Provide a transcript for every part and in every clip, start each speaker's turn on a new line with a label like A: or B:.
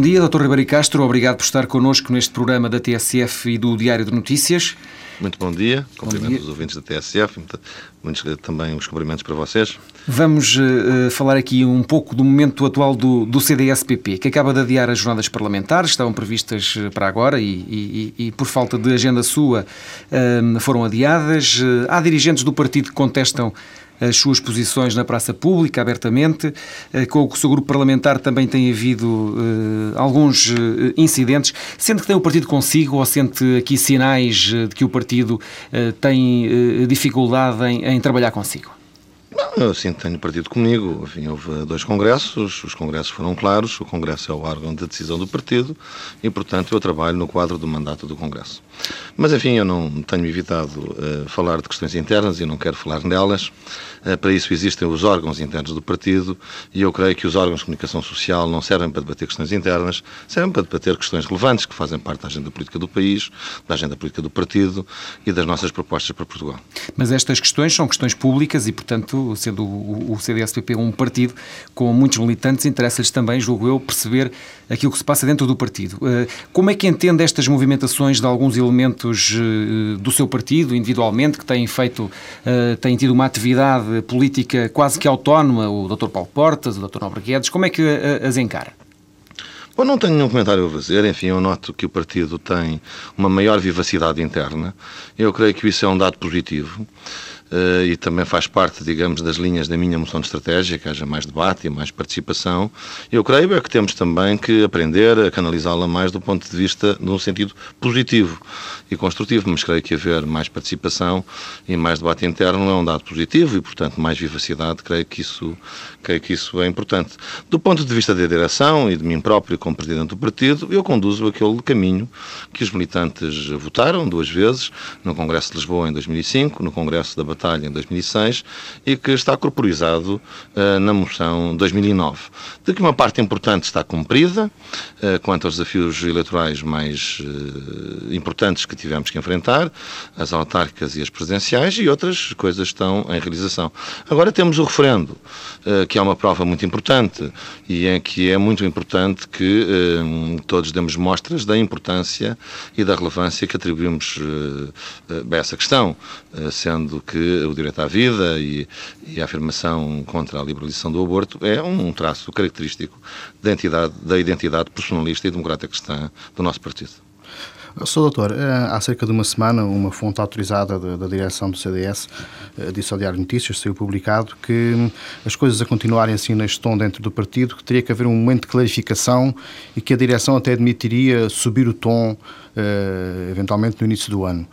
A: Bom dia, Dr. Ribeiro Castro. Obrigado por estar connosco neste programa da TSF e do Diário de Notícias.
B: Muito bom dia, cumprimento os ouvintes da TSF, muitos também os cumprimentos para vocês.
A: Vamos uh, falar aqui um pouco do momento atual do, do CDS-PP, que acaba de adiar as jornadas parlamentares, estavam previstas eh, para agora e, e, e por falta de agenda sua uh, foram adiadas. Uh, há dirigentes do partido que contestam as suas posições na praça pública, abertamente. Eh, com o seu grupo parlamentar também tem havido uh, alguns uh, incidentes. Sente que tem o partido consigo ou sente aqui sinais de que o partido tem dificuldade em, em trabalhar consigo?
B: Não, eu sinto que tenho partido comigo. Enfim, houve dois congressos, os congressos foram claros, o congresso é o órgão de decisão do partido e, portanto, eu trabalho no quadro do mandato do congresso. Mas, enfim, eu não tenho evitado uh, falar de questões internas e não quero falar nelas. Uh, para isso existem os órgãos internos do partido e eu creio que os órgãos de comunicação social não servem para debater questões internas, servem para debater questões relevantes que fazem parte da agenda política do país, da agenda política do partido e das nossas propostas para Portugal.
A: Mas estas questões são questões públicas e, portanto, sendo o, CDS-PP um partido com muitos militantes, interessa-lhes também, julgo eu, perceber aquilo que se passa dentro do partido. Uh, como é que entende estas movimentações de alguns elementos eh, do seu partido, individualmente, que têm feito, eh, têm tido uma atividade política quase que autónoma, o Dr. Paulo Portas, o Dr. Nobre Guedes, como é que eh, as encara?
B: Bom, não tenho nenhum comentário a fazer. Enfim, eu noto que o partido tem uma maior vivacidade interna. Eu creio que isso é um dado positivo. Uh, e também faz parte, digamos, das linhas da minha moção de estratégia, que haja mais debate e mais participação. Eu creio é que temos também que aprender a canalizá-la mais do ponto de vista, num sentido positivo e construtivo, mas creio que haver mais participação e mais debate interno é um dado positivo e, portanto, mais vivacidade, creio que isso, creio que isso é importante. Do ponto de vista da direção e de mim próprio como Presidente do Partido, eu conduzo aquele caminho que os militantes votaram duas vezes, no Congresso de Lisboa em 2005, no Congresso da Batalha em 2006 e que está corporizado uh, na moção 2009. De que uma parte importante está cumprida, uh, quanto aos desafios eleitorais mais uh, importantes que tivemos que enfrentar, as autárquicas e as presidenciais, e outras coisas estão em realização. Agora temos o referendo, que é uma prova muito importante e em que é muito importante que todos demos mostras da importância e da relevância que atribuímos a essa questão, sendo que o direito à vida e, e, a afirmação contra a liberalização do aborto é um traço característico da, entidade, da identidade personalista e democrática cristã do nosso partido.
C: Sr. Doutor, eh, há cerca de uma semana, uma fonte autorizada da, direção do CDS eh, disse ao Diário Notícias, saiu publicado, que hum, as coisas a continuarem assim neste tom dentro do partido, que teria que haver um momento de clarificação e que a direção até admitiria subir o tom eh, eventualmente no início do ano.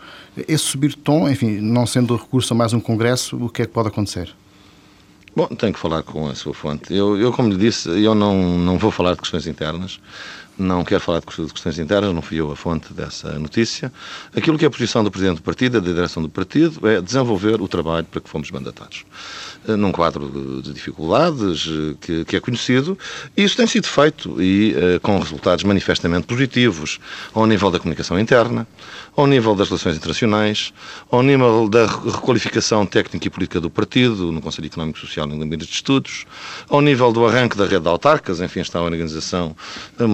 C: Esse subir o tom, enfim, não sendo recurso a mais um congresso, o que é que pode acontecer?
B: Bom, tenho que falar com a sua fonte. Eu, eu como lhe disse, eu não, não vou falar de questões internas. Não quero falar de questões internas, não fui eu a fonte dessa notícia. Aquilo que é a posição do Presidente do Partido, da direção do Partido, é desenvolver o trabalho para que fomos mandatados. Eh, num quadro de dificuldades eh, que, que é conhecido, isso tem sido feito e uh, com resultados manifestamente positivos ao nível da comunicação interna, ao nível das relações internacionais, ao nível da requalificação técnica e política do partido, no Conselho Económico Social e no Gabinete de Estudos, ao nível do arranque da rede de autarcas, enfim, está a organização,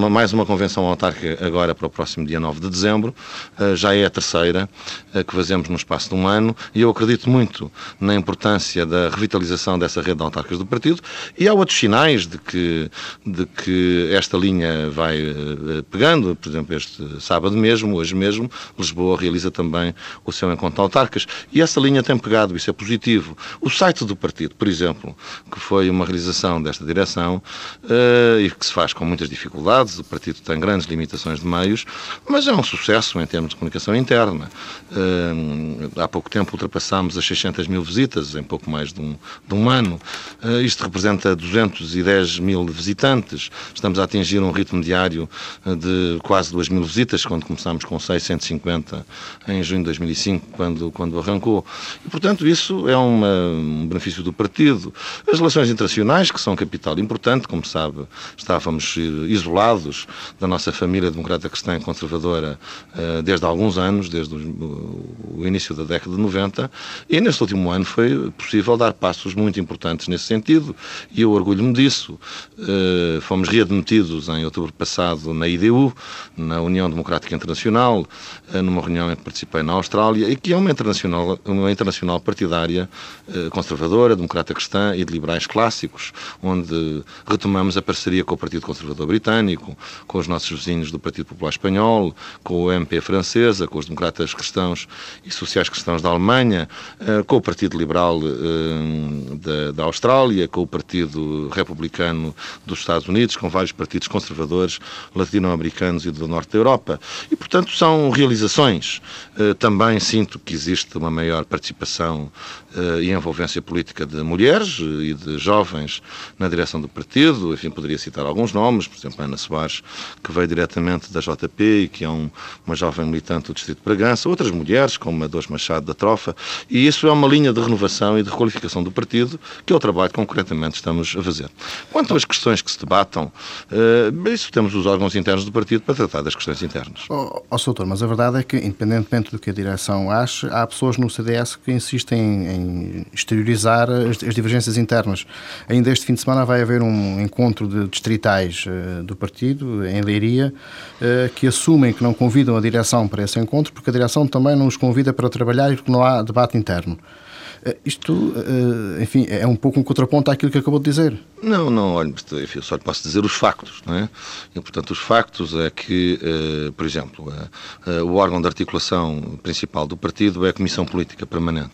B: mais uma convenção autárquica agora para o próximo dia 9 de dezembro, uh, já é a terceira uh, que fazemos no espaço de um ano, e eu acredito muito na importância da revitalização dessa rede de autarcas do partido e há outros sinais de que, de que esta linha vai uh, pegando, por exemplo, este sábado mesmo, hoje mesmo, Lisboa realiza também o seu encontro de autarcas e essa linha tem pegado, isso é positivo. O site do partido, por exemplo, que foi uma realização desta direção uh, e que se faz com muitas dificuldades, o partido tem grandes limitações de meios, mas é um sucesso em termos de comunicação interna. Uh, há pouco tempo ultrapassámos as 600 mil visitas, em pouco mais de um, de um ano. Uh, isto representa 210 mil visitantes. Estamos a atingir um ritmo diário de quase 2 mil visitas, quando começámos com 650 em junho de 2005, quando, quando arrancou. E, portanto, isso é uma, um benefício do partido. As relações internacionais, que são capital importante, como sabe, estávamos isolados da nossa família democrata cristã e conservadora uh, desde há alguns anos, desde o, início da década de 90, e neste último ano foi possível dar passos muito importantes nesse sentido, e eu orgulho-me disso. Uh, fomos readmitidos em outubro passado na IDU, na União Democrática Internacional, uh, numa reunião em que participei na Austrália, e que é uma internacional, uma internacional partidária conservadora, democrata cristã e de liberais clássicos, onde retomamos a parceria com o Partido Conservador Britânico, com os nossos vizinhos do Partido Popular Espanhol, com o MP francesa, com os democratas cristãos e sociais cristãos da Alemanha, eh, com o Partido Liberal eh, da, Austrália, com o Partido Republicano dos Estados Unidos, com vários partidos conservadores latino-americanos e do norte da Europa. E, portanto, são realizações. Eh, também sinto que existe uma maior participação e envolvência política de mulheres e de jovens na direção do partido. Enfim, poderia citar alguns nomes, por exemplo, Ana Soares, que veio diretamente da JP e que é um, uma jovem militante do Distrito de Bragança, outras mulheres, como a Dores Machado da Trofa, e isso é uma linha de renovação e de requalificação do partido, que é o trabalho que concretamente estamos a fazer. Quanto às questões que se debatam, isso temos os órgãos internos do partido para tratar das questões internas.
C: Ó oh, oh, mas a verdade é que, independentemente do que a direção ache, há pessoas no CDS que insistem em exteriorizar as, as divergências internas. Ainda este fim de semana vai haver um encontro de distritais uh, do partido, em Leiria, uh, que assumem que não convidam a direção para esse encontro, porque a direção também não os convida para trabalhar e porque não há debate interno. Uh, isto, enfim, é um pouco um contraponto àquilo que acabou de dizer.
B: Não, não, olha, enfim, só lhe posso dizer os factos, não é? E, portanto, os factos é que, uh, por exemplo, uh, o órgão de articulação principal do partido é a Comissão Política Permanente,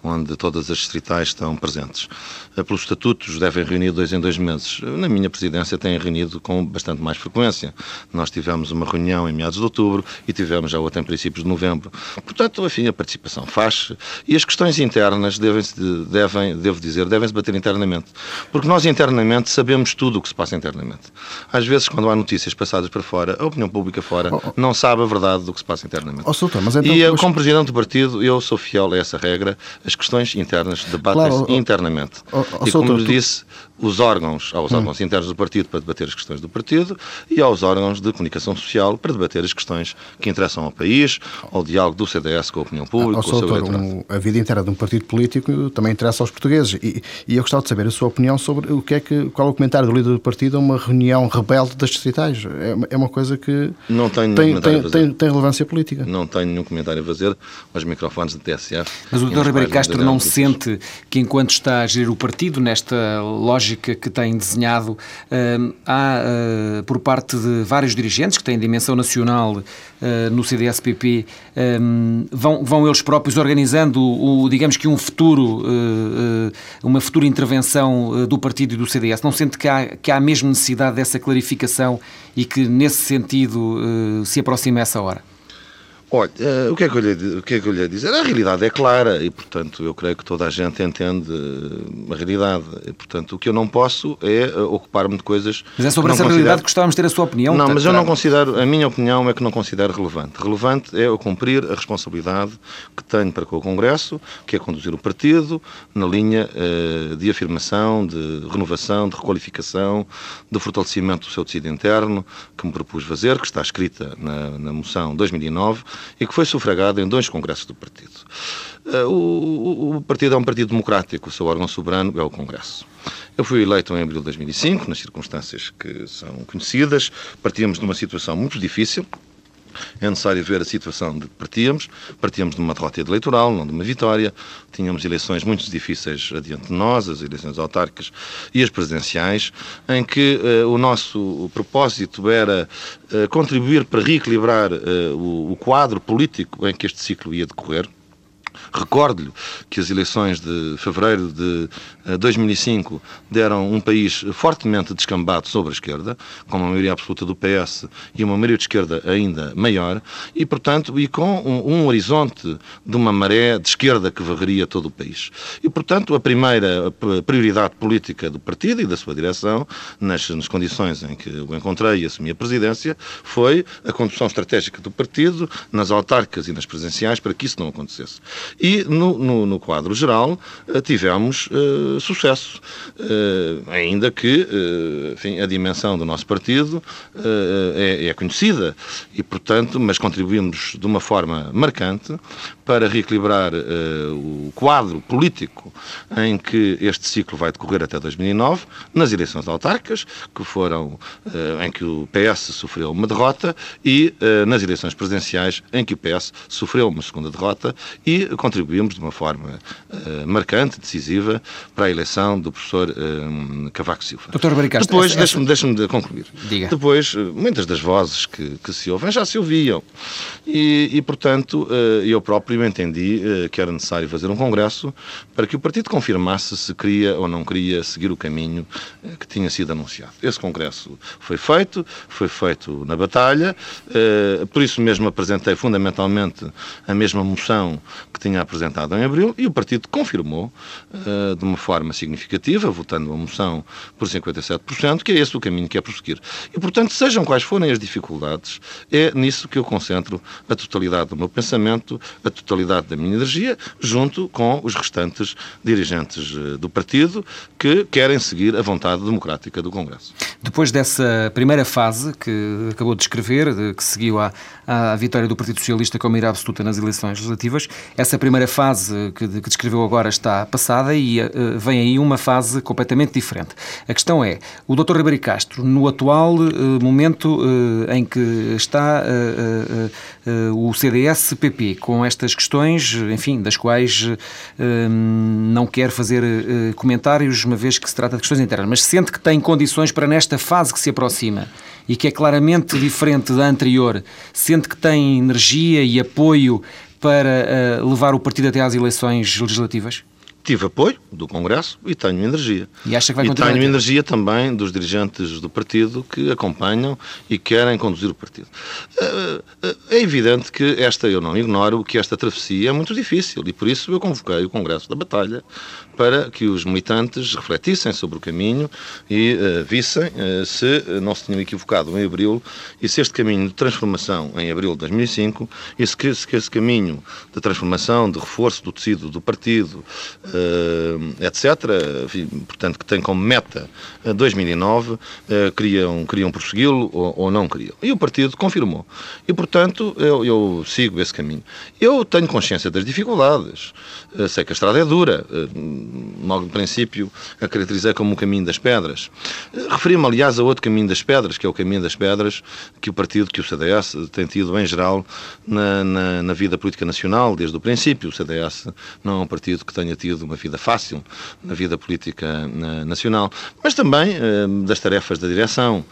B: onde todas as distritais estão presentes. pelos estatutos devem reunir dois em dois meses. Na minha presidência têm reunido com bastante mais frequência. Nós tivemos uma reunião em meados de outubro e tivemos já outra em princípios de novembro. Portanto, enfim, a participação faz e as questões internas devem, devem devo dizer, devem-se bater internamente. Porque nós internamente sabemos tudo o que se passa internamente. Às vezes, quando há notícias passadas para fora, a opinião pública fora oh, oh. não sabe a verdade do que se passa internamente.
C: Oh, Soutor, mas então,
B: e eu, como presidente do partido, eu sou fiel a essa regra. As questões internas debatem-se claro, internamente. Oh, oh, e como lhe disse, os órgãos, aos hum. órgãos internos do partido para debater as questões do partido e aos órgãos de comunicação social para debater as questões que interessam ao país, ao diálogo do CDS com a opinião pública, ah, com o seu
C: autor, um, A vida inteira de um partido político também interessa aos portugueses e, e, eu gostava de saber a sua opinião sobre o que é que, qual é o comentário do líder do partido a uma reunião rebelde das distritais. É, é uma coisa que
B: não tenho
C: tem, tem, tem, tem, relevância política.
B: Não tenho nenhum comentário a fazer aos microfones da TSF.
A: Mas o Dr. Ribeiro Castro não sente que enquanto está a gerir o partido nesta lógica que tem desenhado, hum, há, hum, por parte de vários dirigentes que têm dimensão nacional hum, no CDS-PP, vão, vão eles próprios organizando, o, digamos que um futuro, uma futura intervenção do partido e do CDS. Não sente que há, que há mesmo necessidade dessa clarificação e que, nesse sentido, se aproxima essa hora?
B: Olha, uh, o, que é que eu lhe, o que é que eu lhe ia dizer? A realidade é clara e, portanto, eu creio que toda a gente entende uh, a realidade. E, portanto, o que eu não posso é uh, ocupar-me de coisas.
A: Mas é sobre essa considero... realidade que gostávamos de ter a sua opinião.
B: Não, mas eu não considero, a minha opinião é que não considero relevante. Relevante é eu cumprir a responsabilidade que tenho para com o Congresso, que é conduzir o partido na linha de afirmação, de renovação, de requalificação, de fortalecimento do seu tecido interno, que me propus fazer, que está escrita na, na moção 2009 e que foi sufragado em dois congressos do partido. Eh, o, o, partido é um partido democrático, o seu órgão soberano é o Congresso. Eu fui eleito em abril de 2005, nas circunstâncias que são conhecidas. Partíamos de uma situação muito difícil, é necessário ver a situação de que partíamos. Partíamos de uma derrota eleitoral, não de uma vitória. Tínhamos eleições muito difíceis adiante de nós, as eleições autárquicas e as presidenciais, em que uh, o nosso propósito era uh, contribuir para reequilibrar uh, o, o quadro político em que este ciclo ia decorrer Recordo-lhe que as eleições de fevereiro de 2005 eh, deram um país fortemente descambado sobre a esquerda, com uma maioria absoluta do PS e uma maioria de esquerda ainda maior, e, portanto, e com um, um horizonte de uma maré de esquerda que varreria todo o país. E, portanto, a primeira prioridade política do partido e da sua direção, nas, nas condições em que o encontrei e assumi a presidência, foi a condução estratégica do partido nas autárquicas e nas presenciais para que isso não acontecesse. E no, no, no quadro geral tivemos sucesso, ainda que enfim, a dimensão do nosso partido é, é conhecida e, portanto, mas contribuímos de uma forma marcante para reequilibrar uh, o quadro político em que este ciclo vai decorrer até 2009, nas eleições autárquicas, que foram uh, em que o PS sofreu uma derrota, e uh, nas eleições presidenciais, em que o PS sofreu uma segunda derrota, e contribuímos de uma forma marcante, decisiva, para a eleição do professor Cavaco Silva.
A: Doutor Baricastro,
B: Depois, essa... deixe-me deixe de concluir.
A: Diga.
B: Depois, muitas das vozes que, que se ouvem já se ouviam. E, e portanto, eu próprio entendi uh, que era necessário fazer um congresso para que o partido confirmasse se queria ou não queria seguir o caminho uh, que tinha sido anunciado. Esse congresso foi feito, foi feito na batalha, uh, por isso mesmo apresentei fundamentalmente a mesma moção que tinha apresentado em abril e o partido confirmou de uma forma significativa, votando a moção por 57%, que é esse o caminho que é prosseguir. E, portanto, sejam quais forem as dificuldades, é nisso que eu concentro a totalidade do meu pensamento, a totalidade da minha energia, junto com os restantes dirigentes eh, do partido que querem seguir a vontade democrática do Congresso.
A: Depois dessa primeira fase que acabou de descrever, de, que seguiu à, à vitória do Partido Socialista com maioria absoluta nas eleições legislativas, essa primeira fase que, que descreveu agora está passada e uh, vem aí uma fase completamente diferente. A questão é, o Dr. Ribeiro Castro, no atual uh, momento uh, em que está o CDS-PP, com estas questões, enfim, das quais não quer fazer comentários, uma vez que se trata de questões internas, mas sente que tem condições para, nesta fase que se aproxima e que é claramente diferente da anterior, sente que tem energia e apoio para uh, levar o partido até às eleições legislativas?
B: tive apoio do Congresso e tenho energia.
A: E acha que vai continuar?
B: E tenho energia também dos dirigentes do partido que acompanham e querem conduzir o partido. Eh, eh, é evidente que esta, eu não ignoro, que esta travessia é muito difícil e por isso eu convoquei o Congresso da Batalha para que os militantes refletissem sobre o caminho e uh, vissem uh, se não se tinham equivocado em abril e se este caminho de transformação em abril de 2005 e se que, se que esse caminho de transformação, de reforço do tecido do partido, uh, etc., enfim, portanto, que tem como meta 2009, queriam, queriam prossegui-lo ou, ou, não queriam. E o partido confirmou. E, portanto, eu, eu sigo esse caminho. Eu tenho consciência das dificuldades. sei que a estrada é dura logo de princípio, a caracterizei como o caminho das pedras. Referi-me, aliás, a outro caminho das pedras, que é o caminho das pedras que o partido, que o CDS, tem tido em geral na, na, na vida política nacional, desde o princípio. O CDS não é um partido que tenha tido uma vida fácil na vida política na, nacional, mas também eh, das tarefas da direção,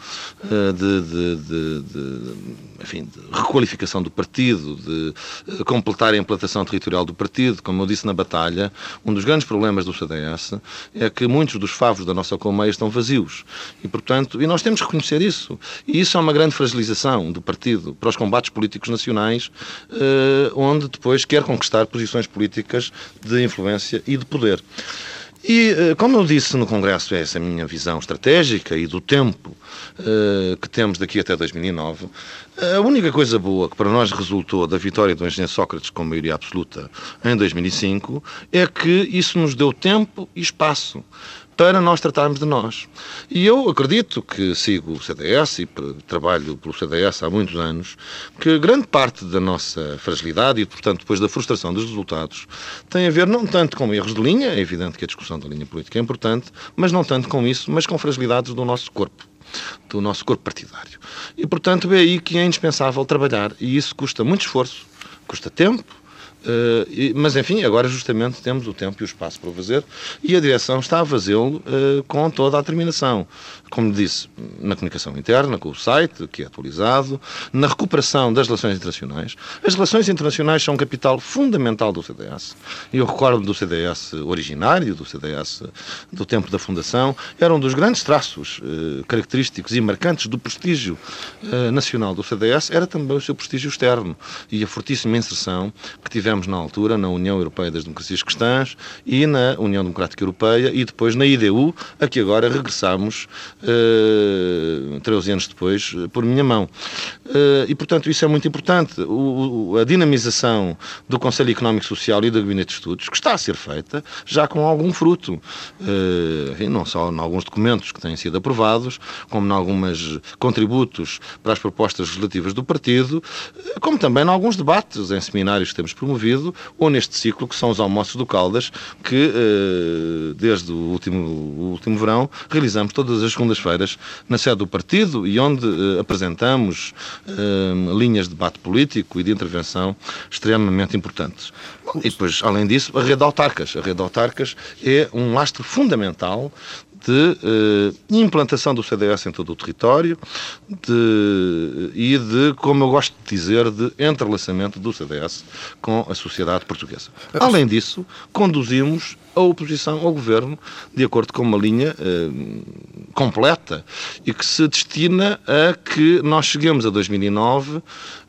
B: eh, de, de, de, de, enfim, de requalificação do partido, de eh, completar a implantação territorial do partido. Como eu disse na batalha, um dos grandes problemas do CDS é que muitos dos favos da nossa colmeia estão vazios. E, portanto, e nós temos que reconhecer isso. E isso é uma grande fragilização do partido para os combates políticos nacionais, eh, onde depois quer conquistar posições políticas de influência e de poder. E, eh, como eu disse no Congresso, é essa a minha visão estratégica e do tempo uh, que temos daqui até 2009. A única coisa boa que para nós resultou da vitória do engenheiro Sócrates com maioria absoluta em 2005 é que isso nos deu tempo e espaço para nós tratarmos de nós. E eu acredito que sigo o CDS e trabalho pelo CDS há muitos anos, que grande parte da nossa fragilidade e, portanto, depois da frustração dos resultados tem a ver não tanto com erros de linha, é evidente que a discussão da linha política é importante, mas não tanto com isso, mas com fragilidades do nosso corpo do nosso corpo partidário. E, portanto, é aí que é indispensável trabalhar. E isso custa muito esforço, custa tempo, Uh, e, mas enfim, agora justamente temos o tempo e o espaço para o fazer e a direção está a fazê-lo uh, com toda a determinação como disse, na comunicação interna, com o site, que é atualizado, na recuperação das relações internacionais. As relações internacionais são um capital fundamental do CDS. Eu recordo do CDS originário, do CDS do tempo da fundação, era um dos grandes traços eh, característicos e marcantes do prestígio eh, nacional do CDS, era também o seu prestígio externo e a fortíssima inserção que tivemos estivemos na altura na União Europeia das Democracias Cristãs e na União Democrática Europeia e depois na IDU, a que agora regressamos uh, 13 anos depois por minha mão. Uh, e, portanto, isso é muito importante. O, a dinamização do Conselho Económico Social e do Gabinete de Estudos, que está a ser feita, já com algum fruto. Uh, enfim, não só em alguns documentos que têm sido aprovados, como em alguns contributos para as propostas legislativas do partido, como também em alguns debates em seminários que temos promovido, ou neste ciclo que são os almoços do Caldas, que uh, desde o último, o último verão realizamos todas as segundas-feiras na sede do partido e onde uh, apresentamos linhas de debate político e de intervenção extremamente importantes. E depois, além disso, a rede de autarcas. A rede de autarcas é um lastro fundamental de eh, implantação do CDS em todo o território de, e de, como eu gosto de dizer, de entrelaçamento do CDS com a sociedade portuguesa. Além disso, conduzimos a oposição ao governo de acordo com uma linha eh, completa e que se destina a que nós cheguemos a 2009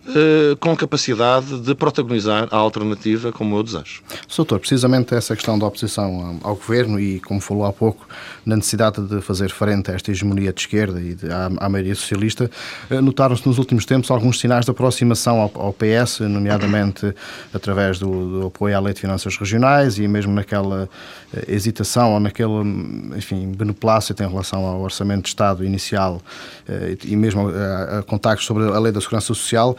B: eh, com capacidade de protagonizar a alternativa como eu desejo.
C: Doutor, precisamente essa questão da oposição ao governo e, como falou há pouco, na necessidade de fazer frente a esta hegemonia de esquerda e de, à, à maioria socialista, eh, notaram-se nos últimos tempos alguns sinais de aproximação ao, ao PS, nomeadamente através do, do, apoio à Lei de Finanças Regionais e mesmo naquela hesitação ou naquele, enfim, beneplácito em relação ao Orçamento de Estado inicial e mesmo a, a contactos sobre a Lei da Segurança Social.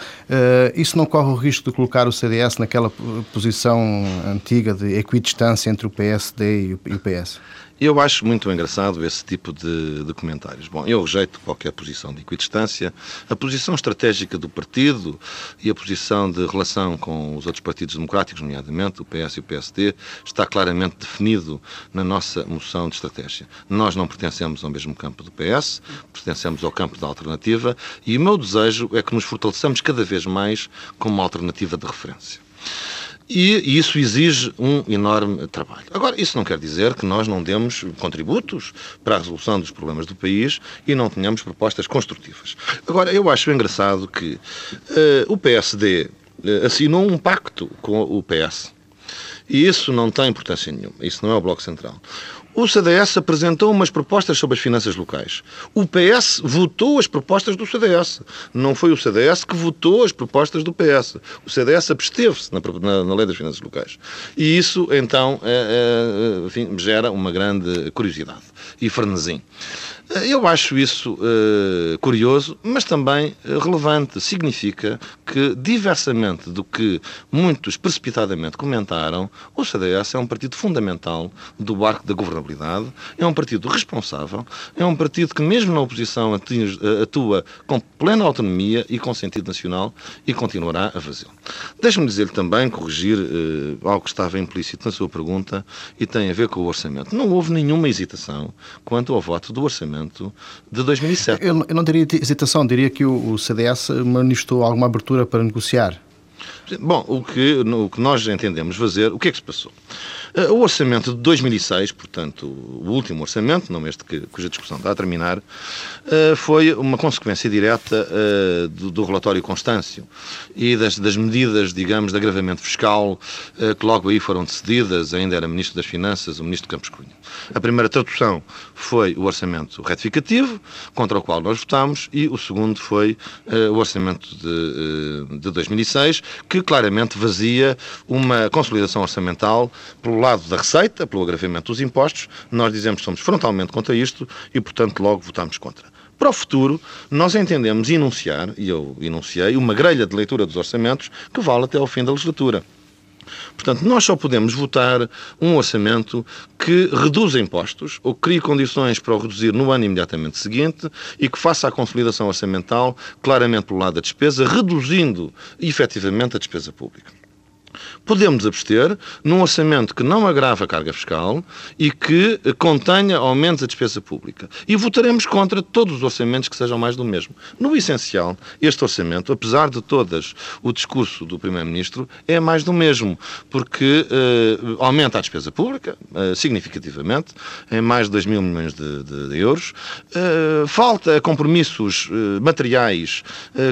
C: Isso não corre o risco de colocar o CDS naquela posição antiga de equidistância entre o PSD e o PS?
B: Eu acho muito engraçado esse tipo de, de, comentários. Bom, eu rejeito qualquer posição de equidistância. A posição estratégica do partido e a posição de relação com os outros partidos democráticos, nomeadamente o PS e o PSD, está claramente definido na nossa moção de estratégia. Nós não pertencemos ao mesmo campo do PS, pertencemos ao campo da alternativa e o meu desejo é que nos fortaleçamos cada vez mais como uma alternativa de referência. E isso exige um enorme trabalho. Agora, isso não quer dizer que nós não demos contributos para a resolução dos problemas do país e não tenhamos propostas construtivas. Agora, eu acho engraçado que uh, o PSD uh, eh, assinou um pacto com o PS. E isso não tem importância nenhuma. Isso não é o Bloco Central. O CDS apresentou umas propostas sobre as finanças locais. O PS votou as propostas do CDS. Não foi o CDS que votou as propostas do PS. O CDS absteve-se na, na, na, lei das finanças locais. E isso, então, é, é, enfim, gera uma grande curiosidade e frenesim. Eu acho isso uh, curioso, mas também eh, relevante. Significa que, diversamente do que muitos precipitadamente comentaram, o CDS é um partido fundamental do arco da governabilidade, é um partido responsável, é um partido que, mesmo na oposição, eh, atua com plena autonomia e com sentido nacional e continuará a fazê-lo. Deixe-me dizer-lhe também, corrigir uh, algo que estava implícito na sua pergunta e tem a ver com o orçamento. Não houve nenhuma hesitação quanto ao voto do orçamento de 2007.
C: Eu, eu não diria hesitação, diria que o, o CDS manifestou alguma abertura para negociar.
B: Bom, o que, o que nós entendemos fazer, o que é que se passou? Eh, o orçamento de 2006, portanto, o último orçamento, não este que, cuja discussão está a terminar, eh, foi uma consequência direta eh, do, do relatório Constâncio e das, das, medidas, digamos, de agravamento fiscal que logo aí foram decididas, ainda era Ministro das Finanças, o Ministro Campos Cunha. A primeira tradução foi o orçamento retificativo, contra o qual nós votámos, e o segundo foi o orçamento de, de 2006, que claramente vazia uma consolidação orçamental pelo lado da receita, pelo agravamento dos impostos, nós dizemos que somos frontalmente contra isto e, portanto, logo votamos contra. Para o futuro, nós entendemos enunciar, e eu enunciei, uma grelha de leitura dos orçamentos que vale até ao fim da legislatura. Portanto, nós só podemos votar um orçamento que reduza impostos ou crie condições para o reduzir no ano imediatamente seguinte e que faça a consolidação orçamental claramente pelo lado da despesa, reduzindo efetivamente a despesa pública. Podemos abster num orçamento que não agrava a carga fiscal e que contenha aumentos da despesa pública. E votaremos contra todos os orçamentos que sejam mais do mesmo. No essencial, este orçamento, apesar de todas o discurso do Primeiro-Ministro, é mais do mesmo, porque uh, aumenta a despesa pública uh, significativamente, em mais de 2 mil milhões de, de, de euros. Uh, falta compromissos materiais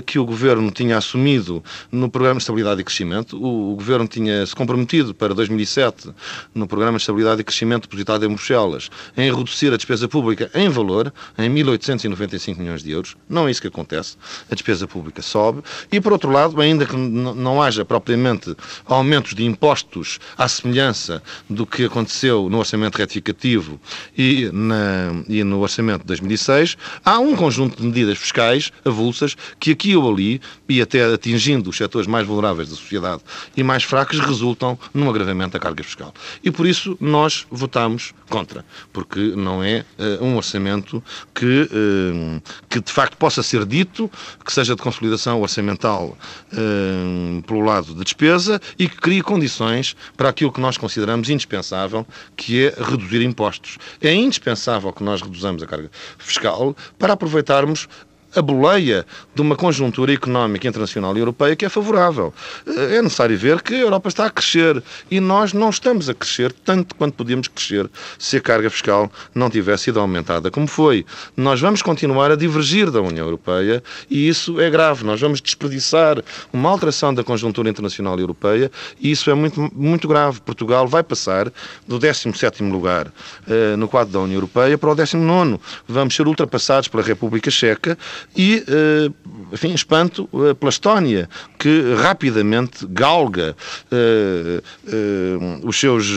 B: que o Governo tinha assumido no Programa de Estabilidade e Crescimento. O, o Governo Governo tinha se comprometido para 2007, no Programa de Estabilidade e Crescimento depositado em Bruxelas, em reduzir a despesa pública em valor, em 1.895 milhões de euros. Não é isso que acontece. A despesa pública sobe. E, por outro lado, ainda que não haja propriamente aumentos de impostos à semelhança do que aconteceu no Orçamento Retificativo e, na, e no Orçamento de 2006, há um conjunto de medidas fiscais avulsas que aqui ou ali, e até atingindo os setores mais vulneráveis da sociedade e mais fracos, resultam num agravamento da carga fiscal. E por isso nós votamos contra, porque não é uh, um orçamento que, uh, que de facto possa ser dito, que seja de consolidação orçamental uh, pelo lado da despesa e que crie condições para aquilo que nós consideramos indispensável, que é reduzir impostos. É indispensável que nós reduzamos a carga fiscal para aproveitarmos a boleia de uma conjuntura económica internacional e europeia que é favorável. Eh, é necessário ver que a Europa está a crescer e nós não estamos a crescer tanto quanto podíamos crescer se a carga fiscal não tivesse sido aumentada como foi. Nós vamos continuar a divergir da União Europeia e isso é grave. Nós vamos desperdiçar uma alteração da conjuntura internacional e europeia e isso é muito, muito grave. Portugal vai passar do 17º lugar uh, no quadro da União Europeia para o 19º. Vamos ser ultrapassados pela República Checa e, eh, enfim, espanto eh, pela Estónia, que rapidamente galga eh, os seus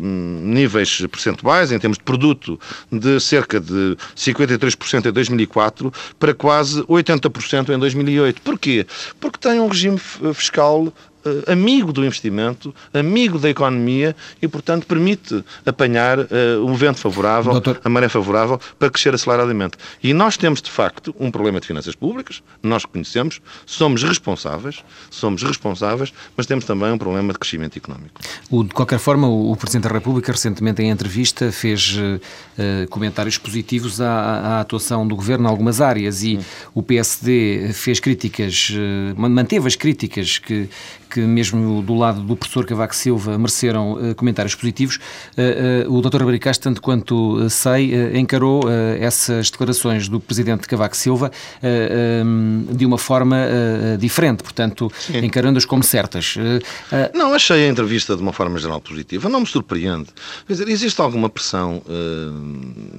B: níveis percentuais, em termos de produto, de cerca de 53% em 2004 para quase 80% em 2008. Porquê? Porque tem um regime fiscal uh, amigo do investimento, amigo da economia e, portanto, permite apanhar uh, um vento favorável, Doutor... a maré favorável, para crescer aceleradamente. E nós temos, de facto, um problema de finanças públicas, nós conhecemos, somos responsáveis, somos responsáveis, mas temos também um problema de crescimento económico.
A: O, de qualquer forma, o, o Presidente da República, recentemente em entrevista, fez uh, comentários positivos à, à, atuação do Governo em algumas áreas e o PSD fez críticas, manteve as críticas que que mesmo do lado do professor Cavaco Silva mereceram uh, comentários positivos. Uh, o Dr. Abricás, tanto quanto sei, encarou essas declarações do presidente Cavaco Silva um, de uma forma diferente, portanto, encarando-as como certas.
B: Não, achei a entrevista de uma forma geral positiva. Não me surpreende. Quer dizer, existe alguma pressão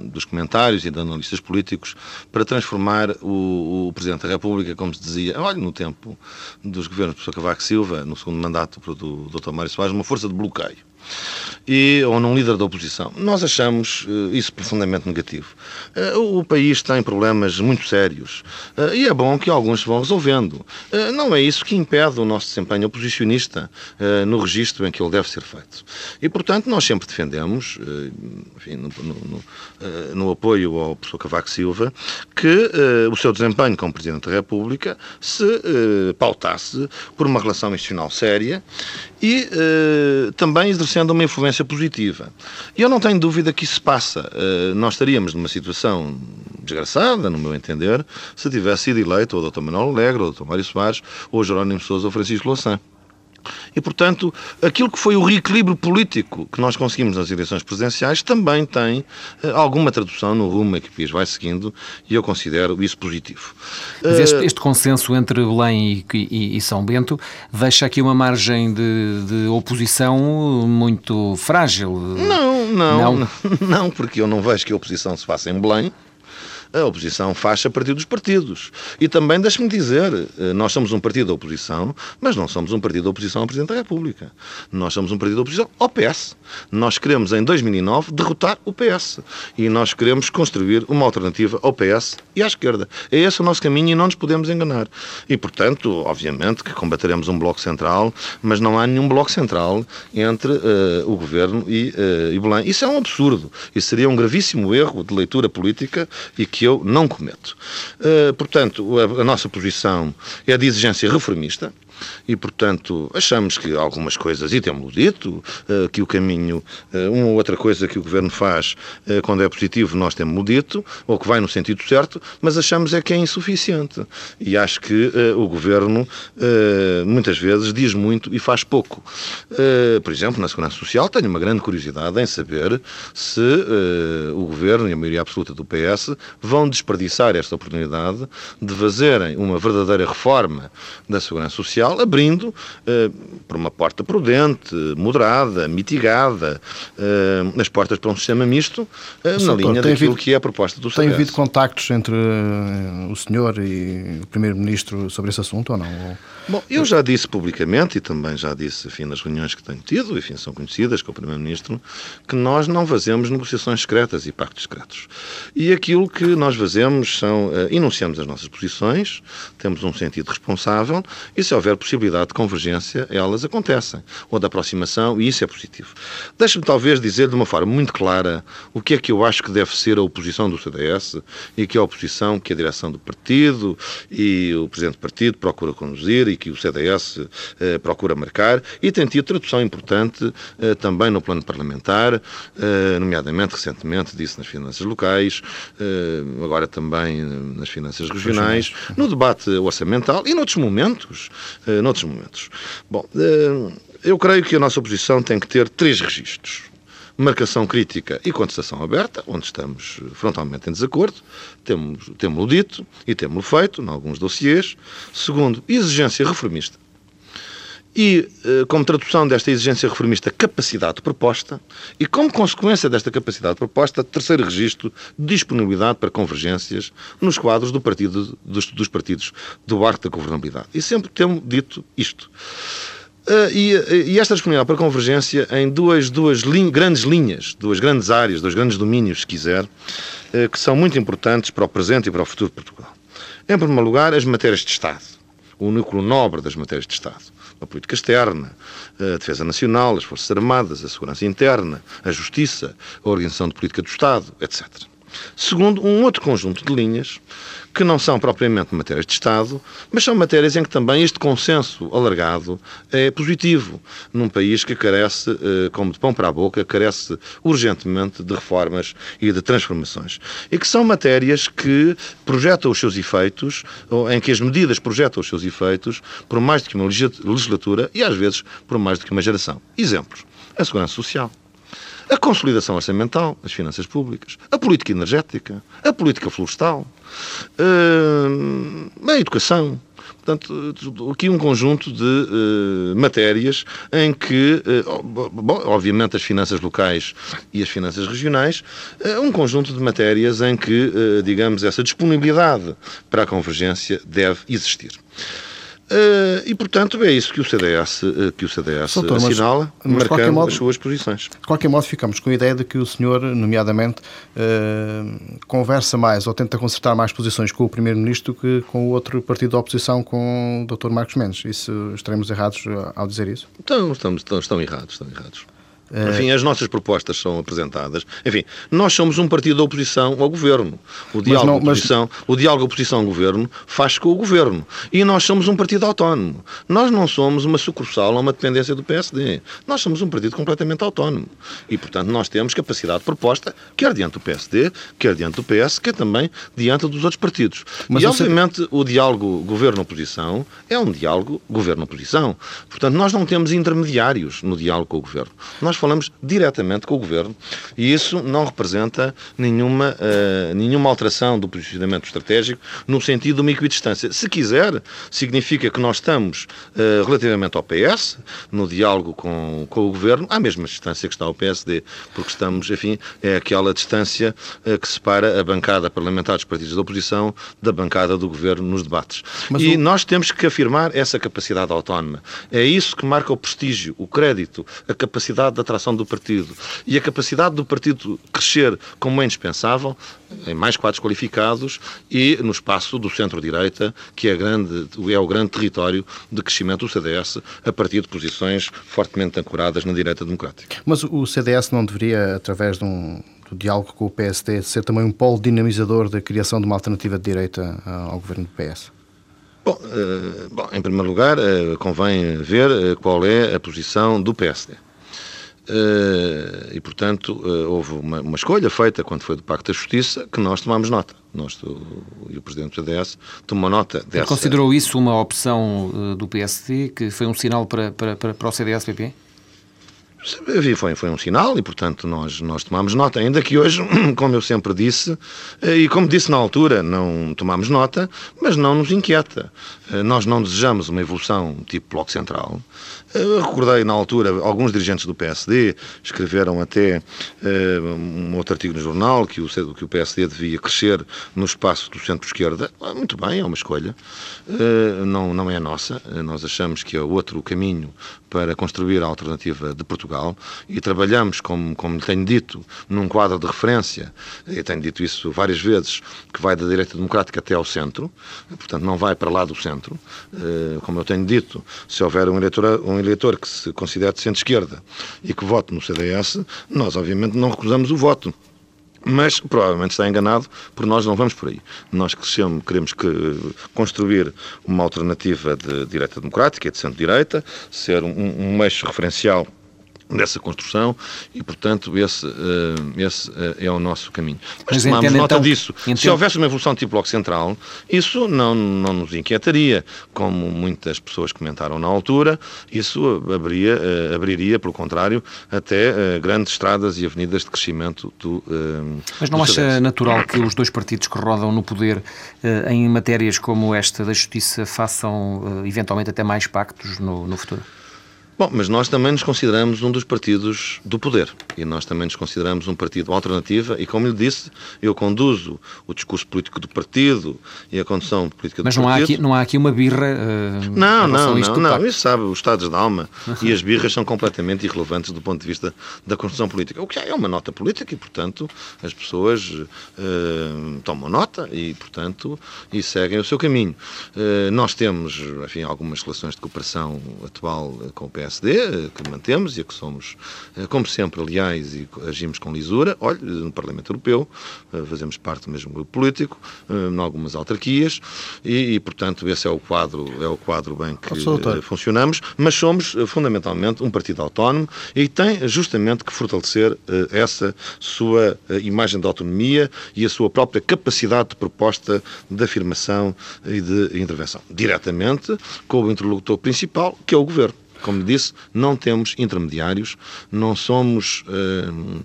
B: dos comentários e de analistas políticos para transformar o, o Presidente da República, como se dizia, olha, no tempo dos governos do professor Cavaco Silva, no segundo mandato do Dr. Mário Soares, uma força de bloqueio e, ou num líder da oposição. Nós achamos uh, isso profundamente negativo. Uh, o país tem problemas muito sérios uh, e é bom que alguns se vão resolvendo. não é isso que impede o nosso desempenho oposicionista no registro em que ele deve ser feito. E, portanto, nós sempre defendemos, enfim, no, no, no, apoio ao professor Cavaco Silva, que o seu desempenho como Presidente da República se pautasse por uma relação institucional séria e também exercendo uma influência positiva. E eu não tenho dúvida que isso se passa. Uh, nós estaríamos numa situação desgraçada, no meu entender, se tivesse sido eleito o Dr. Manuel Alegre, o Dr. Mário Soares, ou o Jerónimo Sousa ou Francisco Louçã. E, portanto, aquilo que foi o reequilíbrio político que nós conseguimos nas eleições presidenciais também tem uh, alguma tradução no rumo que o país vai seguindo e eu considero isso positivo.
A: Mas este, eh, este consenso entre Belém e, e, e, São Bento deixa aqui uma margem de, de oposição muito frágil.
B: Não, não, não, não, porque eu não vejo que a oposição se faça em Belém a oposição faz a partir dos partidos. E também, deixe-me dizer, eh, nós somos um partido da oposição, mas não somos um partido da oposição ao Presidente da República. Nós somos um partido da oposição ao PS. Nós queremos, em 2009, derrotar o PS. E nós queremos construir uma alternativa ao PS e à esquerda. É esse o nosso caminho e não nos podemos enganar. E, portanto, obviamente que combateremos um bloco central, mas não há nenhum bloco central entre uh, o Governo e, uh, e Belém. Isso é um absurdo. Isso seria um gravíssimo erro de leitura política e que que eu não cometo. Uh, portanto, a, a nossa posição é de exigência reformista, e, portanto, achamos que algumas coisas, e temos dito, eh, que o caminho, eh, uma ou outra coisa que o Governo faz eh, quando é positivo, nós temos dito, ou que vai no sentido certo, mas achamos é que é insuficiente. E acho que o Governo, muitas vezes, diz muito e faz pouco. Por exemplo, na Segurança Social, tenho uma grande curiosidade em saber se o Governo e a maioria absoluta do PS vão desperdiçar esta oportunidade de fazerem uma verdadeira reforma da Segurança Social orçamental, abrindo por uma porta prudente, moderada, mitigada, as portas para um sistema misto, na linha daquilo havido, que é a proposta do
C: CDS. Tem havido contactos entre o senhor e o Primeiro-Ministro sobre esse assunto ou não?
B: Bom, eu já disse publicamente e também já disse, enfim, nas reuniões que tenho tido, enfim, são conhecidas com o Primeiro-Ministro, que nós não fazemos negociações secretas e pactos secretos. E aquilo que nós fazemos são, uh, enunciamos as nossas posições, temos um sentido responsável e se houver possibilidade de convergência, elas acontecem, ou de aproximação, e isso é positivo. Deixe-me talvez dizer de uma forma muito clara o que é que eu acho que deve ser a oposição do CDS e que é a oposição que a direção do partido e o Presidente do partido procura conduzir e que o CDS eh, procura marcar e tem tido tradução importante eh, também no plano parlamentar, eh, nomeadamente recentemente, disse nas finanças locais, eh, agora também nas finanças regionais, no debate orçamental e noutros momentos. Eh, noutros momentos. Bom, eh, eu creio que a nossa oposição tem que ter três registros marcação crítica e contestação aberta, onde estamos frontalmente em desacordo, temos, temos-lo dito e temos-lo feito em alguns dossiês. Segundo, exigência reformista. E, eh, como tradução desta exigência reformista, capacidade de proposta, e como consequência desta capacidade de proposta, terceiro registro, disponibilidade para convergências nos quadros do partido, dos, dos partidos do arco da governabilidade. E sempre temos dito isto. Uh, e, e, esta disponibilidade para convergência em duas, duas grandes linhas, duas grandes áreas, dois grandes domínios, se quiser, uh, que são muito importantes para o presente e para o futuro de Portugal. Em primeiro lugar, as matérias de Estado, o núcleo nobre das matérias de Estado. A política externa, a defesa nacional, as forças armadas, a segurança interna, a justiça, a organização de política do Estado, etc. Segundo, um outro conjunto de linhas que não são propriamente matérias de Estado, mas são matérias em que também este consenso alargado é positivo, num país que carece, eh, como de pão para a boca, carece urgentemente de reformas e de transformações. E que são matérias que projetam os seus efeitos, ou em que as medidas projetam os seus efeitos por mais do que uma legislatura e às vezes por mais do que uma geração. Exemplos. A segurança social a consolidação orçamental, as finanças públicas, a política energética, a política florestal, uh, a educação. Portanto, aqui um conjunto de uh, matérias em que, uh, bom, obviamente, as finanças locais e as finanças regionais, uh, um conjunto de matérias em que, digamos, essa disponibilidade para a convergência deve existir. Uh, e, portanto, é isso que o CDS, eh, que o CDS Doutor, assinala, mas, mas marcando modo, as suas posições.
C: De qualquer modo, ficamos com a ideia de que o senhor, nomeadamente, uh, conversa mais ou tenta consertar mais posições com o Primeiro-Ministro que com o outro partido da oposição, com o Dr. Marcos Mendes. Isso, estaremos errados ao dizer isso?
B: Então, estamos, estão, estão errados, estão errados. É. Enfim, as nossas propostas são apresentadas. Enfim, nós somos um partido da oposição ao governo. O diálogo, não, oposição, mas... o diálogo oposição-governo faz com o governo. E nós somos um partido autónomo. Nós não somos uma sucursal ou uma dependência do PSD. Nós somos um partido completamente autónomo. E, portanto, nós temos capacidade de proposta, quer diante do PSD, quer diante do PS, quer também diante dos outros partidos. Mas e, obviamente, sei... o diálogo governo-oposição é um diálogo governo-oposição. Portanto, nós não temos intermediários no diálogo com o governo. Nós falamos diretamente com o Governo e isso não representa nenhuma, uh, nenhuma alteração do posicionamento estratégico no sentido de uma equidistância. Se quiser, significa que nós estamos, uh, relativamente ao PS, no diálogo com, com o Governo, à mesma distância que está o PSD, porque estamos, enfim, é aquela distância uh, que separa a bancada parlamentar dos partidos da oposição da bancada do Governo nos debates. Mas e o... nós temos que afirmar essa capacidade autónoma. É isso que marca o prestígio, o crédito, a capacidade da atração do partido e a capacidade do partido crescer como é indispensável, em mais quadros qualificados e no espaço do centro-direita, que é, grande, é o grande território de crescimento do CDS a partir de posições fortemente ancoradas na direita democrática.
C: Mas o CDS não deveria, através de um do diálogo com o PSD, ser também um polo dinamizador da criação de uma alternativa de direita ao governo do PS?
B: Bom, uh, bom em primeiro lugar, uh, convém ver uh, qual é a posição do PSD. Uh, e, portanto, uh, houve uma, uma, escolha feita quando foi do Pacto da Justiça que nós tomámos nota. Nós, e o Presidente do CDS tomou nota dessa.
A: Considerou isso uma opção uh, do PSD, que foi um sinal para, para, para, para o CDS-PP?
B: Foi, foi um sinal e, portanto, nós, nós tomamos nota. Ainda que hoje, como eu sempre disse, eh, e como disse na altura, não tomamos nota, mas não nos inquieta. Eh, nós não desejamos uma evolução tipo Bloco Central. Recordei na altura, alguns dirigentes do PSD escreveram até um outro artigo no jornal que o, que o PSD devia crescer no espaço do centro-esquerda. Ah, muito bem, é uma escolha. Não, não é nossa. Nós achamos que é outro caminho para construir a alternativa de Portugal e trabalhamos, como, como tenho dito, num quadro de referência, e tenho dito isso várias vezes, que vai da direita democrática até ao centro, portanto não vai para lá do centro. Eh, como eu tenho dito, se houver um eleitor, um eleitor que se considere de centro-esquerda e que vote no CDS, nós obviamente não recusamos o voto. Mas provavelmente está enganado, porque nós não vamos por aí. Nós queremos que, construir uma alternativa de direita democrática e de centro-direita, ser um, um eixo referencial dessa construção e, portanto, esse, uh, esse uh, é o nosso caminho. Mas, Mas tomamos nota então, disso. Entendo. Se houvesse uma evolução tipo Bloco Central, isso não, não nos inquietaria. Como muitas pessoas comentaram na altura, isso abriria, uh, abriria pelo contrário, até grandes estradas e avenidas de crescimento do
A: Mas não
B: do
A: acha natural que os dois partidos que rodam no poder em matérias como esta da justiça façam eventualmente até mais pactos no, no futuro?
B: Bom, mas nós também nos consideramos um dos partidos do poder e nós também nos consideramos um partido alternativa e, como lhe disse, eu conduzo o discurso político do partido e a condução política do
A: mas
B: partido.
A: Mas não, não há aqui uma birra uh,
B: Não, não, não, não. Isso sabe, os estados de alma e as birras são completamente irrelevantes do ponto de vista da construção política. O que é uma nota política e, portanto, as pessoas uh, tomam nota e, portanto, e seguem o seu caminho. Uh, nós temos, enfim, algumas relações de cooperação atual com o PS PSD, que mantemos e a que somos, eh, como sempre, leais e agimos com lisura. Olha, no Parlamento Europeu, eh, fazemos parte do mesmo grupo político, eh, em algumas autarquias, e, e, portanto, esse é o quadro, é o quadro bem que funcionamos, mas somos, fundamentalmente, um partido autónomo e tem justamente que fortalecer essa sua imagem de autonomia e a sua própria capacidade de proposta, de afirmação e de intervenção. Diretamente com o interlocutor principal, que é o Governo. Como disse, não temos intermediários, não somos uh,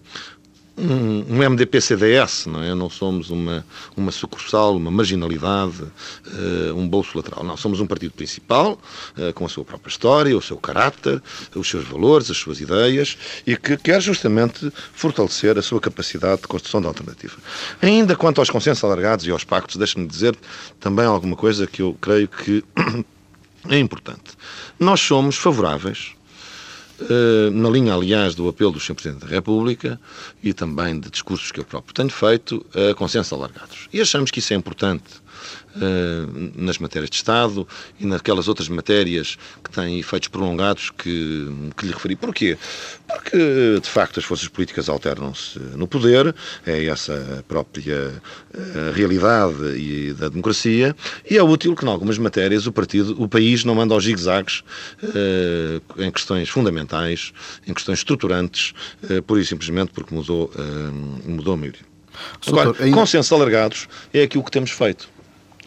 B: um, um MDP-CDS, não é? Não somos uma, uma sucursal, uma marginalidade, uh, um bolso lateral. Não, somos um partido principal, uh, com a sua própria história, o seu caráter, os seus valores, as suas ideias, e que quer justamente fortalecer a sua capacidade de construção de alternativa. Ainda quanto aos consensos alargados e aos pactos, deixe-me dizer também alguma coisa que eu creio que é importante. Nós somos favoráveis, eh, na linha, aliás, do apelo do Sr. Presidente da República e também de discursos que eu próprio tenho feito, a consensos alargados. E achamos que isso é importante eh, nas matérias de Estado e naquelas outras matérias que têm efeitos prolongados que, que lhe referi. Porquê? Porque, de facto, as forças políticas alternam-se no poder, é essa a própria eh, realidade e da democracia, e é útil que, em algumas matérias, o partido, o país não manda aos zigue-zagues uh, em questões fundamentais, em questões estruturantes, uh, pura e simplesmente porque mudou, uh, mudou a maioria. Agora, ainda... consensos alargados é aquilo que temos feito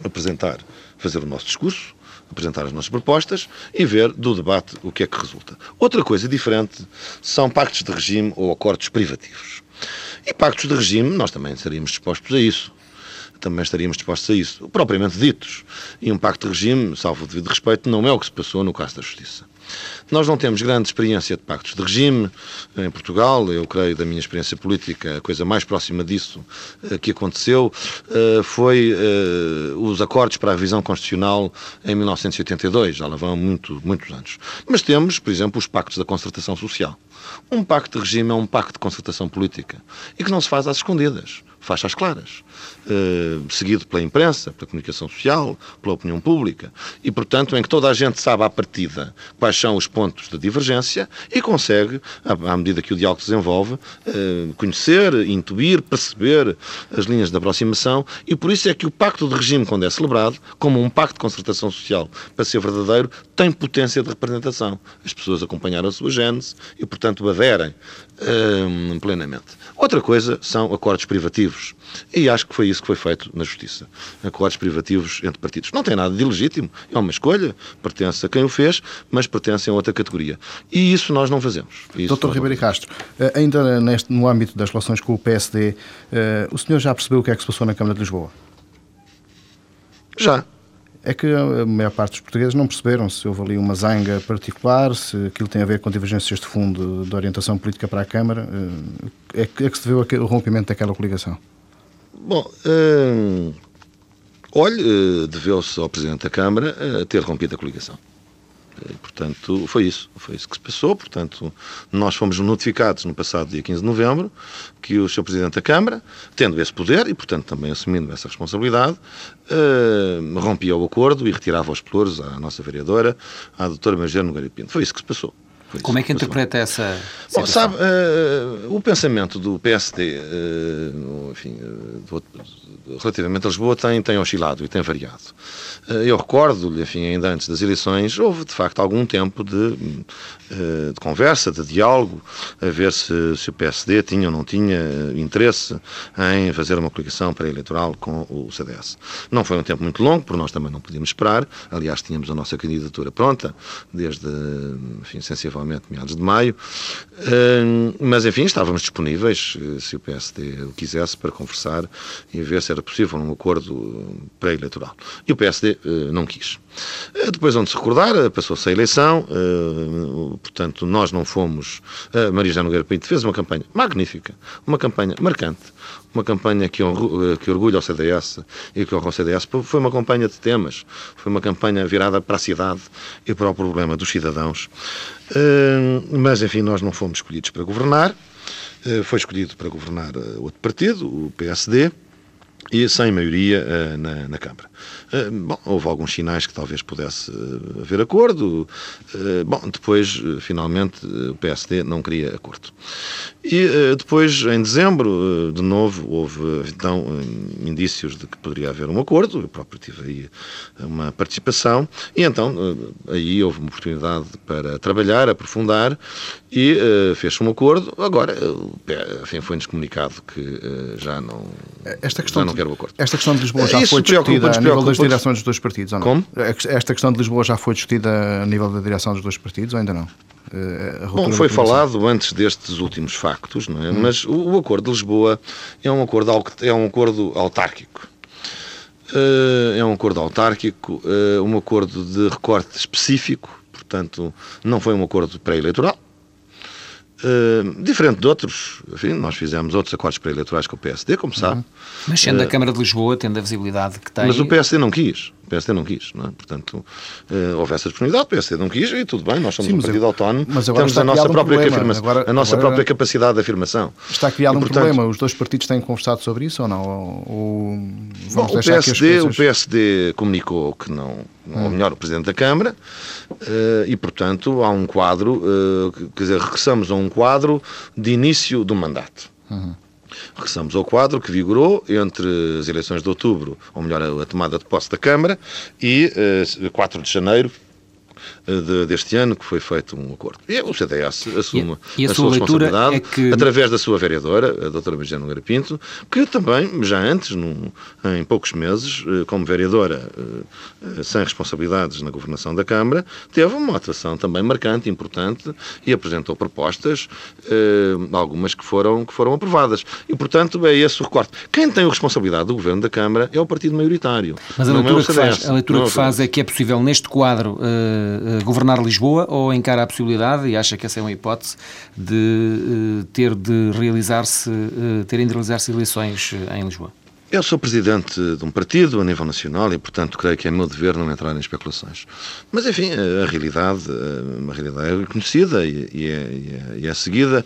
B: apresentar, fazer o nosso discurso, apresentar as nossas propostas e ver do debate o que é que resulta. Outra coisa diferente são pactos de regime ou acordos privativos. E pactos de regime, nós também estaríamos dispostos a isso. Também estaríamos dispostos a isso, propriamente ditos. E um pacto de regime, salvo o devido respeito, não é o que se passou no caso da Justiça. Nós não temos grande experiência de pactos de regime em Portugal. Eu creio, da minha experiência política, a coisa mais próxima disso eh, que aconteceu eh, foi eh, os acordos para a revisão constitucional em 1982. Já lá vão muito, muitos anos. Mas temos, por exemplo, os pactos da concertação social. Um pacto de regime é um pacto de concertação política e que não se faz às escondidas faz às claras, uh, seguido pela imprensa, pela comunicação social, pela opinião pública, e, portanto, em que toda a gente sabe à partida quais são os pontos de divergência e consegue, à, medida que o diálogo se desenvolve, uh, conhecer, intuir, perceber as linhas de aproximação, e por isso é que o pacto de regime, quando é celebrado, como um pacto de concertação social, para ser verdadeiro, tem potência de representação. As pessoas acompanharam a sua gênese e, portanto, aderem uh, plenamente. Outra coisa são acordos privativos. E acho que foi isso que foi feito na Justiça. Acordos privativos entre partidos. Não tem nada de ilegítimo, é uma escolha, pertence a quem o fez, mas pertence a outra categoria. E isso nós não fazemos.
C: Doutor Ribeiro Castro, eh, ainda neste, no âmbito das relações com o PSD, eh, o senhor já percebeu o que é que se passou na Câmara de Lisboa?
B: Já
C: é que a maior parte dos portugueses não perceberam se houve ali uma zanga particular, se aquilo tem a ver com divergências de fundo de orientação política para a Câmara. Eh, é que, é que se deveu o rompimento daquela coligação?
B: Bom, hum, olhe, deveu-se ao Presidente da Câmara ter rompido a coligação. E, portanto, foi isso. Foi isso que se passou. Portanto, nós fomos notificados no passado dia 15 de novembro que o Sr. Presidente da Câmara, tendo esse poder e, portanto, também assumindo essa responsabilidade, uh, rompia o acordo e retirava os pelouros à nossa vereadora, à doutora Margera Nogueira Pinto. Foi isso que se passou.
A: Como é que interpreta essa
B: Bom, sabe, uh, o pensamento do PSD, uh, enfim, do, relativamente a Lisboa tem, tem oscilado e tem variado. Eh, eu recordo-lhe, enfim, ainda antes das eleições, houve de facto algum tempo de, eh, de conversa, de diálogo, a ver se, se, o PSD tinha ou não tinha interesse em fazer uma coligação pré-eleitoral com o CDS. Não foi um tempo muito longo, porque nós também não podíamos esperar. Aliás, tínhamos a nossa candidatura pronta, desde, enfim, sensivelmente meados de maio. Eh, mas, enfim, estávamos disponíveis, se o PSD o quisesse, para conversar e ver se era possível um acordo pré-eleitoral. E o PSD eh, não quis. Eh, depois, onde se recordar, eh, passou-se a eleição, portanto, nós não fomos. A Maria Jana Nogueira Pinto fez uma campanha magnífica, uma campanha marcante, uma campanha que, que orgulha o CDS e que honra o CDS. Foi uma campanha de temas, foi uma campanha virada para a cidade e para o problema dos cidadãos. Mas, enfim, nós não fomos escolhidos para governar. Foi escolhido para governar outro partido, o PSD e sem maioria uh, na, na, Câmara. Uh, bom, houve alguns sinais que talvez pudesse uh, haver acordo. bom, depois, finalmente, o PSD não queria acordo. E depois, em dezembro, de novo, houve então indícios de que poderia haver um acordo. Eu próprio tive aí uma participação. E então, aí houve uma oportunidade para trabalhar, aprofundar e fez-se um acordo. Agora, enfim, foi-nos comunicado que já não.
C: Esta questão
B: não quero o acordo.
C: Esta questão de Lisboa já Isso foi discutida a nível das direções dos dois partidos, ou não?
B: Como?
C: Esta questão de Lisboa já foi discutida a nível da direção dos dois partidos, ou ainda não?
B: Eh, Bom, foi falado antes destes últimos factos, não é? Hum. mas o, o, acordo de Lisboa é um acordo, é um acordo autárquico. Uh, é um acordo autárquico, uh, um acordo de recorte específico, portanto, não foi um acordo pré-eleitoral Uh, diferente de outros, enfim, nós fizemos outros acordos pré-eleitorais com o PSD, como sabe. Uhum.
A: Mas sendo uh, a Câmara de Lisboa, tendo a visibilidade que tem.
B: Mas o PSD não quis. O PSD não quis, não é? Portanto, uh, houve essa disponibilidade, o PSD não quis e tudo bem, nós somos Sim, um partido eu, autónomo, temos a nossa, própria, um afirmação, agora, a nossa agora, própria capacidade de afirmação.
C: Está criado e, um portanto, problema, os dois partidos têm conversado sobre isso ou não? Ou,
B: bom, o, PSD, coisas... o PSD comunicou que não, hum. ou melhor, o Presidente da Câmara, uh, e portanto há um quadro, uh, quer dizer, regressamos a um quadro de início do mandato. Uhum. Regressamos ao quadro que vigorou entre as eleições de outubro, ou melhor, a tomada de posse da Câmara, e uh, 4 de janeiro, eh, de, deste ano que foi feito um acordo. E o CDS assume e, e a, a, sua, responsabilidade é que... através da sua vereadora, a doutora Virginia Nogueira Pinto, que também, já antes, num, em poucos meses, eh, como vereadora eh, sem responsabilidades na governação da Câmara, teve uma atuação também marcante, importante, e apresentou propostas, algumas que foram, que foram aprovadas. E, portanto, é esse o recorte. Quem tem a responsabilidade do governo da Câmara é o partido maioritário.
A: Mas a leitura, é que, faz, a leitura que é faz é que é possível, neste quadro, governar Lisboa ou encara a possibilidade, e acha que essa é uma hipótese, de uh, ter de realizar-se, uh, terem de realizar-se eleições em Lisboa?
B: Eu sou presidente de um partido a nível nacional e, portanto, creio que é meu dever não entrar em especulações. Mas, enfim, a realidade, uma realidade é conhecida e, e, é, e, é, é, seguida.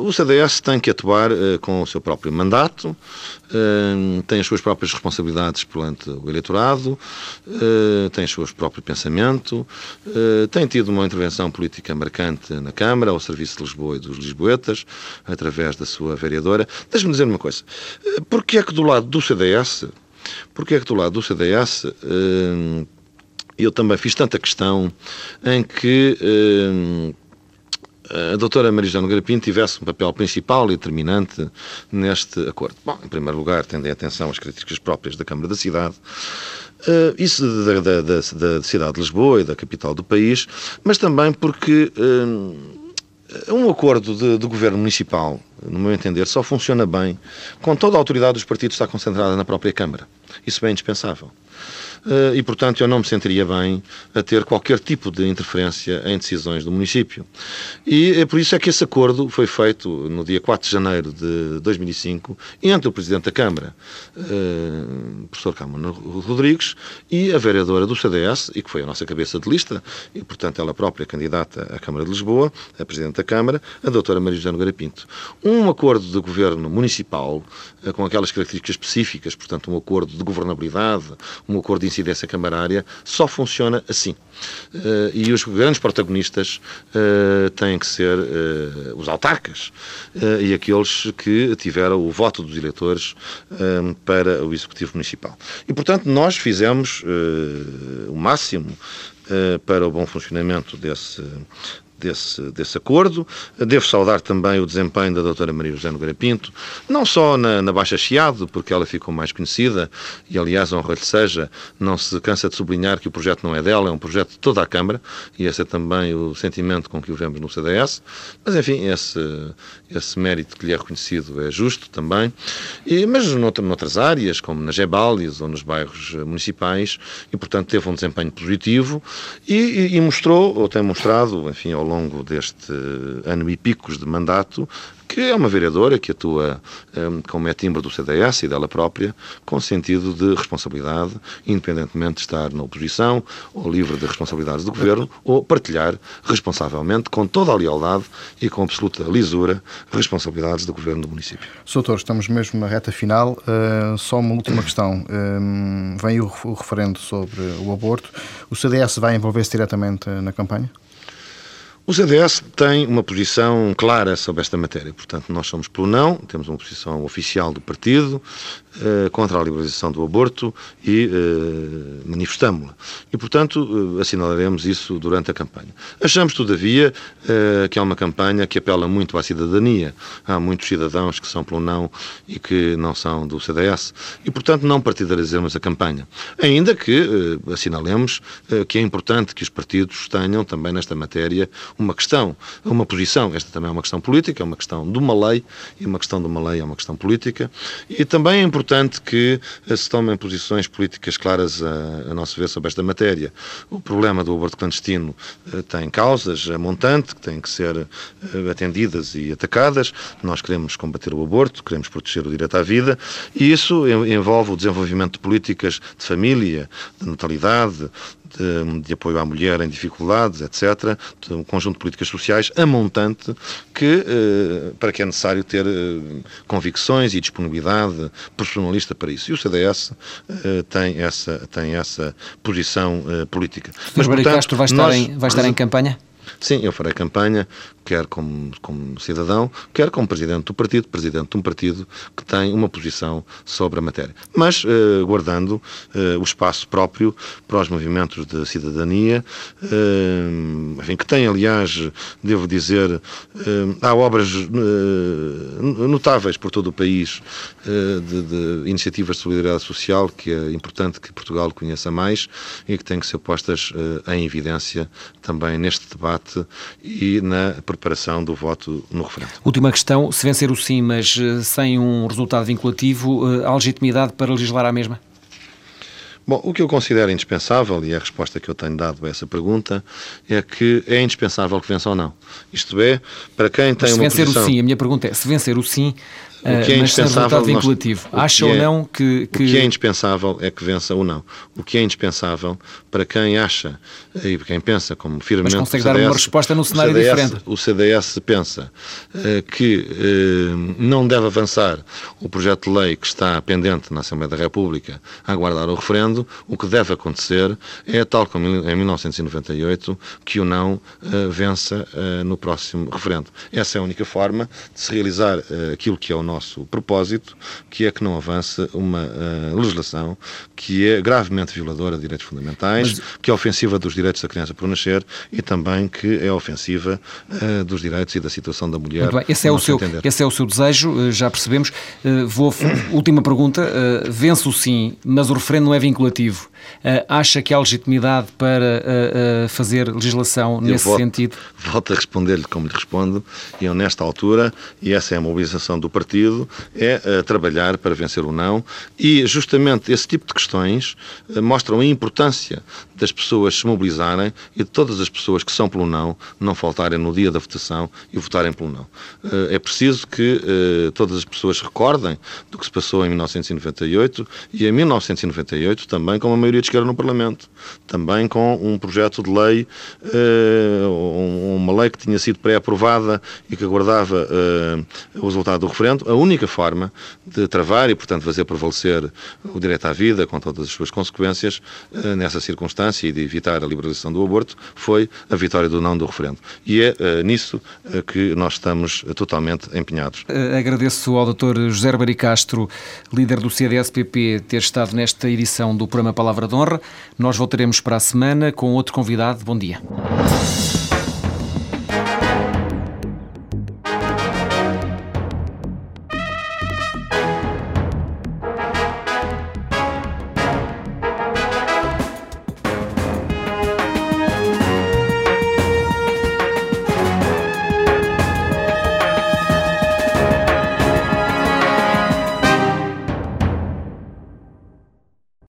B: O CDS tem que atuar com o seu próprio mandato, tem as suas próprias responsabilidades perante o eleitorado, tem o seu próprio pensamento, tem tido uma intervenção política marcante na Câmara, ao serviço de Lisboa e dos lisboetas, através da sua vereadora. Deixe-me dizer uma coisa. Porquê é que do lado do CDS, porquê é que do lado do CDS eu também fiz tanta questão em que a doutora Marijana Garapim tivesse um papel principal e determinante neste acordo. Bom, em primeiro lugar, tendo em atenção as críticas próprias da Câmara da Cidade, Uh, isso da, da, da, da, cidade de Lisboa e da capital do país, mas também porque uh, um acordo de, de, governo municipal, no meu entender, só funciona bem com toda a autoridade dos partidos está concentrada na própria Câmara. Isso é indispensável. Eh, e, portanto, eu não me sentiria bem a ter qualquer tipo de interferência em decisões do município. E é por isso é que esse acordo foi feito no dia 4 de janeiro de 2005 entre o Presidente da Câmara, eh, professor Câmara Rodrigues, e a vereadora do CDS, e que foi a nossa cabeça de lista, e, portanto, ela própria candidata à Câmara de Lisboa, a Presidente da Câmara, a doutora Maria José Nogueira Pinto. Um acordo de governo municipal, com aquelas características específicas, portanto, um acordo de governabilidade, um acordo de incidência camarária só funciona assim. Uh, e os grandes protagonistas uh, têm que ser uh, os autarcas e aqueles que tiveram o voto dos eleitores para o Executivo Municipal. E, portanto, nós fizemos o máximo para o bom funcionamento desse, desse, desse acordo. Devo saudar também o desempenho da doutora Maria José Nogueira Pinto, não só na, na Baixa Chiado, porque ela ficou mais conhecida, e aliás, honra lhe seja, não se cansa de sublinhar que o projeto não é dela, é um projeto de toda a Câmara, e esse é também o sentimento com que o vemos no CDS, mas enfim, esse, esse mérito que lhe é reconhecido é justo também, e, mas noutra, noutras áreas, como nas Gebálias ou nos bairros municipais, e portanto teve um desempenho positivo e, e, e mostrou, ou tem mostrado, enfim, ao longo deste ano e picos de mandato, que é uma vereadora que atua um, como é timbre do CDS e dela própria, com sentido de responsabilidade, independentemente de estar na oposição ou livre de responsabilidades do governo, ou partilhar responsavelmente, com toda a lealdade e com absoluta lisura, responsabilidades do governo do município.
C: Soutor, estamos mesmo na reta final. Uh, só uma última questão. Um, vem o, o referendo sobre o aborto. O CDS vai envolver-se diretamente na campanha?
B: O CDS tem uma posição clara sobre esta matéria. Portanto, nós somos pelo não, temos uma posição oficial do partido eh, contra a liberalização do aborto e eh, manifestamos-la. E, portanto, eh, assinalaremos isso durante a campanha. Achamos, todavia, eh, que é uma campanha que apela muito à cidadania. Há muitos cidadãos que são pelo não e que não são do CDS. E, portanto, não partidarizemos a campanha. Ainda que eh, assinalemos eh, que é importante que os partidos tenham também nesta matéria uma questão, uma posição. Esta também é uma questão política, é uma questão de uma lei, e uma questão de uma lei é uma questão política. E também é importante que se tomem posições políticas claras a, a nosso ver sobre esta matéria. O problema do aborto clandestino eh, tem causas a montante que têm que ser eh, atendidas e atacadas. Nós queremos combater o aborto, queremos proteger o direito à vida, e isso envolve o desenvolvimento de políticas de família, de natalidade, de, de, apoio à mulher em dificuldades, etc., um conjunto de políticas sociais a montante que, eh, para que é necessário ter eh, convicções e disponibilidade personalista para isso. E o CDS eh, tem, essa, tem essa posição política.
A: Mas, Mário Castro vai estar, nós... em, vai estar em campanha?
B: Sim, eu farei campanha, quer como, como cidadão, quer como presidente do partido, presidente de um partido que tem uma posição sobre a matéria. Mas eh, guardando eh, o espaço próprio para os movimentos de cidadania, eh, enfim, que tem, aliás, devo dizer, há obras notáveis por todo o país de, de, iniciativas de solidariedade social que é importante que Portugal conheça mais e que têm que ser postas em evidência também neste debate e na preparação do voto no referendo.
A: Última questão, se vencer o sim, mas eh, sem um resultado vinculativo, eh, há legitimidade para legislar à mesma?
B: Bom, o que eu considero indispensável, e é a resposta que eu tenho dado a essa pergunta, é que é indispensável que vença ou não. Isto é, para quem tem
A: Mas se
B: uma
A: vencer
B: posição...
A: o sim, a minha pergunta é, se vencer o sim, o que é mas indispensável, vinculativo. Nós, Acha ou é, não que, que...
B: O que é indispensável é que vença ou não. O que é indispensável para quem acha e para quem pensa como firmemente...
A: Mas consegue CDS, dar uma resposta num cenário
B: o CDS,
A: diferente.
B: O CDS pensa uh, que uh, não deve avançar o projeto de lei que está pendente na Assembleia da República a aguardar o referendo. O que deve acontecer é, tal como em 1998, que o não uh, vença no próximo referendo. Essa é a única forma de se realizar aquilo que é o nosso propósito, que é que não avance uma uh, legislação que é gravemente violadora de direitos fundamentais, Mas... que é ofensiva dos direitos da criança por nascer e também que é ofensiva uh, dos direitos e da situação da mulher.
A: Esse, é o seu, esse é o seu desejo, já percebemos. Vou, última pergunta. Vence o sim, mas o referendo não é vinculativo. Acha que há legitimidade para fazer legislação nesse
B: volto,
A: sentido?
B: Volto a responder-lhe como lhe respondo, e eu nesta altura, e essa é a mobilização do partido, é uh, trabalhar para vencer o não, e justamente esse tipo de questões uh, mostram a importância das pessoas se mobilizarem e de todas as pessoas que são pelo não, não faltarem no dia da votação e votarem pelo não. Uh, é preciso que todas as pessoas recordem do que se passou em 1998 e em 1998 também com uma maioria de esquerda no Parlamento, também com um projeto de lei, uma lei que tinha sido pré-aprovada e que aguardava o resultado do referendo, a única forma de travar e, portanto, fazer prevalecer o direito à vida, com todas as suas consequências, uh, nessa circunstância e de evitar a liberalização do aborto, foi a vitória do não do referendo. E é uh, nisso que nós estamos totalmente empenhados.
A: Agradeço ao Dr. José Baricastro, líder do CDS-PP, ter estado nesta edição do programa Palavra de Honra. Nós voltaremos para a semana com outro convidado. Bom dia.